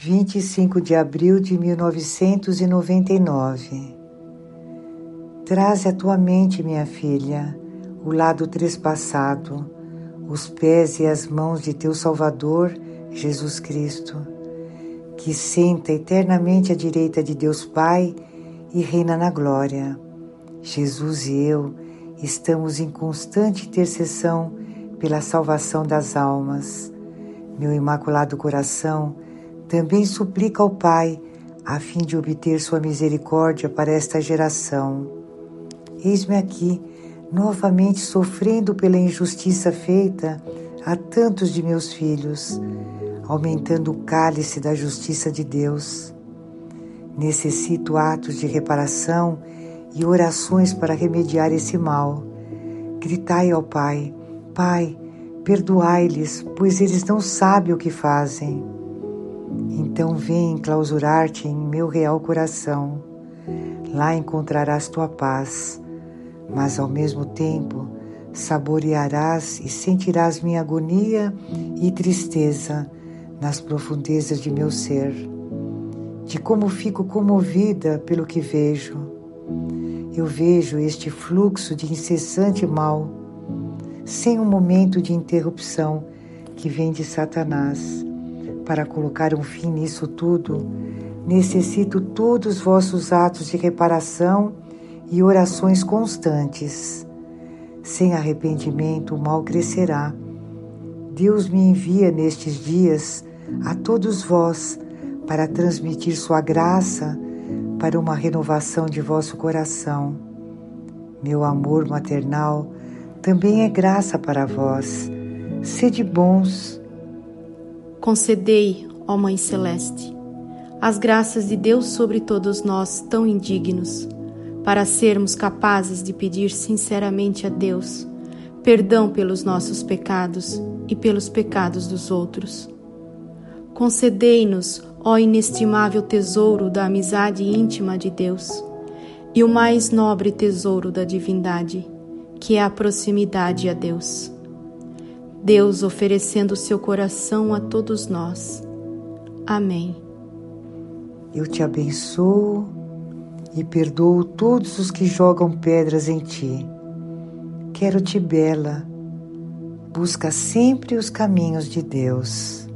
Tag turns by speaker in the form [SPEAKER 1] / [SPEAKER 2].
[SPEAKER 1] 25 de abril de 1999. Traze à tua mente, minha filha, o lado trespassado, os pés e as mãos de teu Salvador, Jesus Cristo, que senta eternamente à direita de Deus Pai e reina na glória. Jesus e eu estamos em constante intercessão pela salvação das almas. Meu imaculado coração também suplica ao Pai a fim de obter sua misericórdia para esta geração. Eis-me aqui, novamente sofrendo pela injustiça feita a tantos de meus filhos, aumentando o cálice da justiça de Deus. Necessito atos de reparação e orações para remediar esse mal. Gritai ao Pai: Pai, perdoai-lhes, pois eles não sabem o que fazem. Então vem clausurar-te em meu real coração. Lá encontrarás tua paz, mas ao mesmo tempo saborearás e sentirás minha agonia e tristeza nas profundezas de meu ser, de como fico comovida pelo que vejo. Eu vejo este fluxo de incessante mal, sem um momento de interrupção que vem de Satanás para colocar um fim nisso tudo, necessito todos os vossos atos de reparação e orações constantes. Sem arrependimento, o mal crescerá. Deus me envia nestes dias a todos vós para transmitir Sua graça para uma renovação de vosso coração. Meu amor maternal também é graça para vós. Sede bons
[SPEAKER 2] Concedei, ó Mãe Celeste, as graças de Deus sobre todos nós tão indignos, para sermos capazes de pedir sinceramente a Deus perdão pelos nossos pecados e pelos pecados dos outros. Concedei-nos, ó inestimável tesouro da amizade íntima de Deus, e o mais nobre tesouro da divindade, que é a proximidade a Deus. Deus oferecendo seu coração a todos nós. Amém.
[SPEAKER 1] Eu te abençoo e perdoo todos os que jogam pedras em ti. Quero-te bela. Busca sempre os caminhos de Deus.